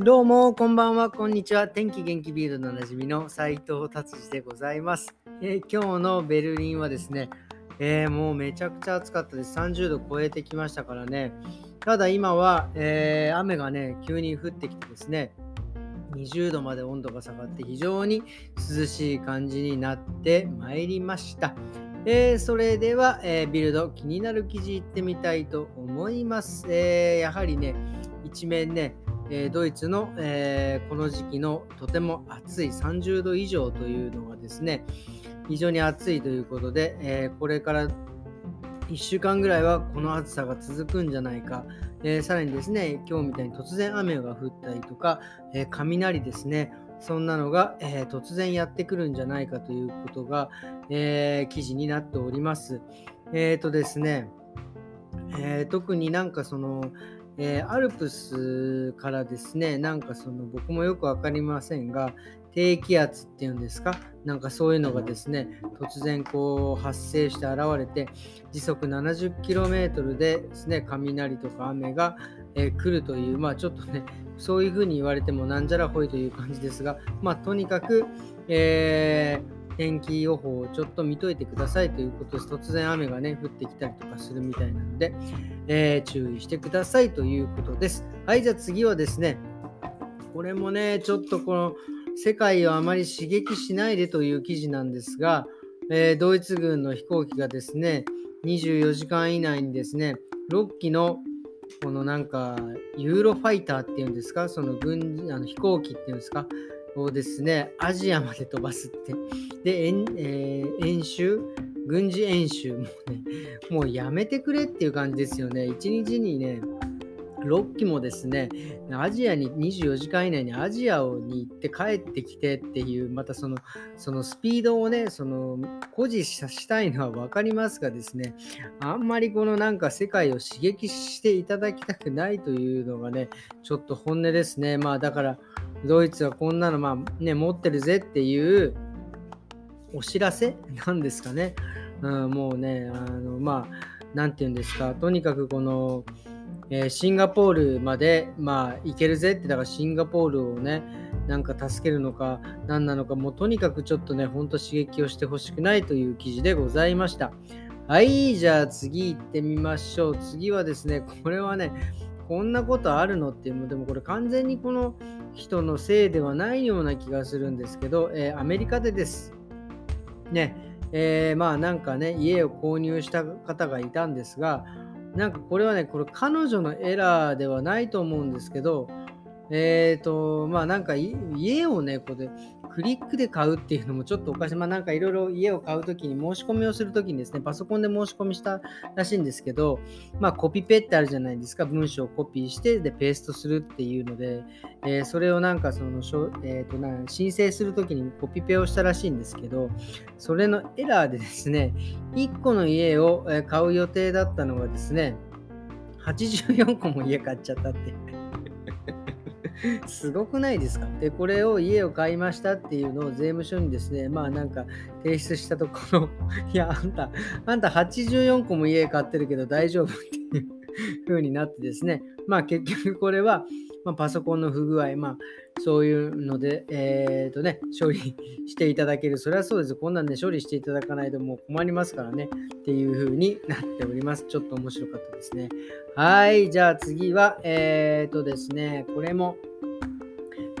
どうも、こんばんは、こんにちは。天気元気ビールのおなじみの斉藤達治でございます、えー、今日のベルリンはですね、えー、もうめちゃくちゃ暑かったです。30度超えてきましたからね。ただ今は、えー、雨がね、急に降ってきてですね、20度まで温度が下がって非常に涼しい感じになってまいりました。えー、それでは、えー、ビルド気になる記事いってみたいと思います。えー、やはりね、一面ね、えドイツの、えこの時期のとても暑い30度以上というのがですね、非常に暑いということで、えこれから1週間ぐらいはこの暑さが続くんじゃないか、えー、さらにですね、今日みたいに突然雨が降ったりとか、えー、雷ですね、そんなのが、えー、突然やってくるんじゃないかということが、え記事になっております。えっ、とですね、え特になんかその、えー、アルプスからですね、なんかその僕もよく分かりませんが、低気圧っていうんですか、なんかそういうのがですね、突然こう発生して現れて、時速 70km でですね、雷とか雨が、えー、来るという、まあちょっとね、そういうふうに言われてもなんじゃらほいという感じですが、まあとにかく、えー天気予報をちょっと見といてくださいということです。突然雨がね、降ってきたりとかするみたいなので、えー、注意してくださいということです。はい、じゃあ次はですね、これもね、ちょっとこの世界をあまり刺激しないでという記事なんですが、えー、ドイツ軍の飛行機がですね、24時間以内にですね、6機のこのなんかユーロファイターっていうんですか、その軍あの飛行機っていうんですか、をですね、アジアまで飛ばすって。で、えー、演習？軍事演習？もね、もうやめてくれっていう感じですよね。1日にね、6機もですね、アジアに24時間以内にアジアに行って帰ってきてっていう、またそのそのスピードをね、その誇示したいのは分かりますがですね、あんまりこのなんか世界を刺激していただきたくないというのがね、ちょっと本音ですね。まあだから、ドイツはこんなの、まあね、持ってるぜっていうお知らせ？なんですかね。うん、もうね、あのまあ、なんて言うんですか、とにかくこの、えー、シンガポールまで、まあ、行けるぜって、だからシンガポールをね、なんか助けるのか、何なのか、もうとにかくちょっとね、ほんと刺激をしてほしくないという記事でございました。はい、じゃあ次行ってみましょう。次はですね、これはね、こんなことあるのっていう、でもこれ完全にこの人のせいではないような気がするんですけど、えー、アメリカでです。ね、えー、まあなんかね、家を購入した方がいたんですが、なんかこれはね、これ彼女のエラーではないと思うんですけど、えっ、ー、と、まあなんか家をね、これクリックで買うっていうのもちょっとおかしい。まあなんかいろいろ家を買うときに申し込みをするときにですね、パソコンで申し込みしたらしいんですけど、まあコピペってあるじゃないですか。文章をコピーしてでペーストするっていうので、えー、それをなんかその、えー、とな申請するときにコピペをしたらしいんですけど、それのエラーでですね、1個の家を買う予定だったのがですね、84個も家買っちゃったって。すごくないですか？で、これを家を買いましたっていうのを税務署にですね、まあなんか提出したところ、いや、あんた、あんた84個も家買ってるけど大丈夫？っていう風になってですね、まあ結局これは、まあ、パソコンの不具合、まあそういうので、えっ、ー、とね、処理していただける。それはそうです。こんなんで処理していただかないともう困りますからね。っていう風になっております。ちょっと面白かったですね。はい。じゃあ次は、えっ、ー、とですね、これも、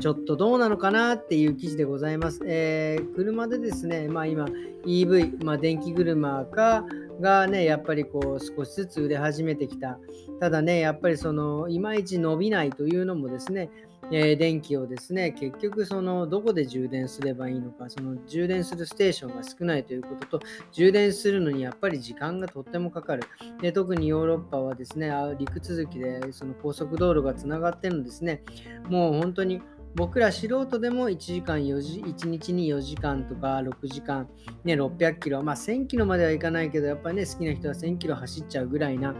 ちょっとどうなのかなっていう記事でございます。えー、車でですね、まあ今 EV、まあ、電気車かがね、やっぱりこう少しずつ売れ始めてきた。ただね、やっぱりそのいまいち伸びないというのもですね、えー、電気をですね、結局そのどこで充電すればいいのか、その充電するステーションが少ないということと、充電するのにやっぱり時間がとってもかかる。で特にヨーロッパはですね、陸続きでその高速道路がつながってるんですね、もう本当に僕ら素人でも1時間4時、1日に4時間とか6時間、ね、600キロ、まあ1000キロまではいかないけど、やっぱりね、好きな人は1000キロ走っちゃうぐらいな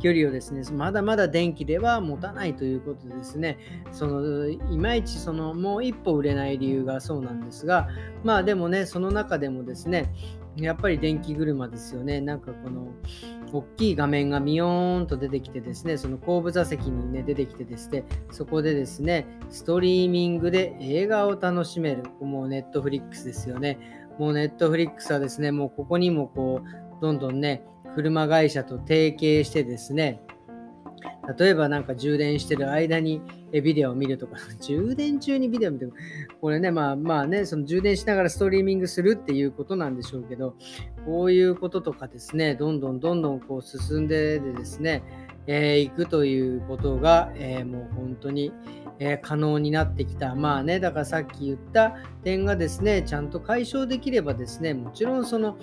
距離をですね、まだまだ電気では持たないということでですね、そのいまいちそのもう一歩売れない理由がそうなんですが、まあでもね、その中でもですね、やっぱり電気車ですよね。なんかこの、大きい画面がミヨーンと出てきてですね、その後部座席にね、出てきてですね、そこでですね、ストリーミングで映画を楽しめる。もうネットフリックスですよね。もうネットフリックスはですね、もうここにもこう、どんどんね、車会社と提携してですね、例えばなんか充電してる間にビデオを見るとか、充電中にビデオ見てる。これね、まあまあね、その充電しながらストリーミングするっていうことなんでしょうけど、こういうこととかですね、どんどんどんどんこう進んででですね、えー、行くということが、えー、もう本当に、えー、可能になってきた。まあね、だからさっき言った点がですね、ちゃんと解消できればですね、もちろんその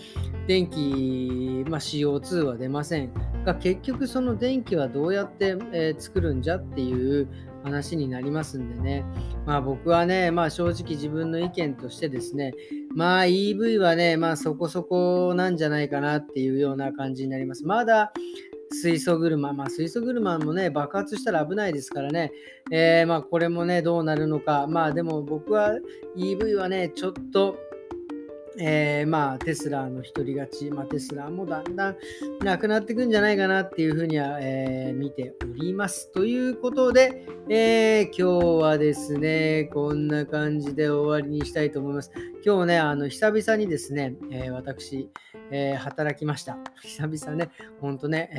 電気、まあ、CO2 は出ませんが、結局その電気はどうやって、え作るんじゃっていう話になりますんでね。まあ僕はね、まあ正直自分の意見としてですね、まあ EV はね、まあそこそこなんじゃないかなっていうような感じになります。まだ水素車、まあ、水素車もね、爆発したら危ないですからね、えー、まあ、これもね、どうなるのか、まあ、でも僕は EV はね、ちょっと、えー、まあ、テスラの独り勝ち、まあ、テスラもだんだんなくなっていくんじゃないかなっていうふうには、えー、見ております。ということで、えー、今日はですね、こんな感じで終わりにしたいと思います。今日ね、あの久々にですね、え私、え働きました。久々ね、ほんとね、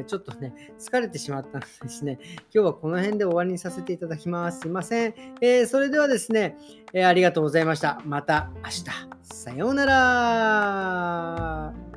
えちょっとね、疲れてしまったんですね。今日はこの辺で終わりにさせていただきます。すいません。えそれではですね、えありがとうございました。また明日。さようようなら。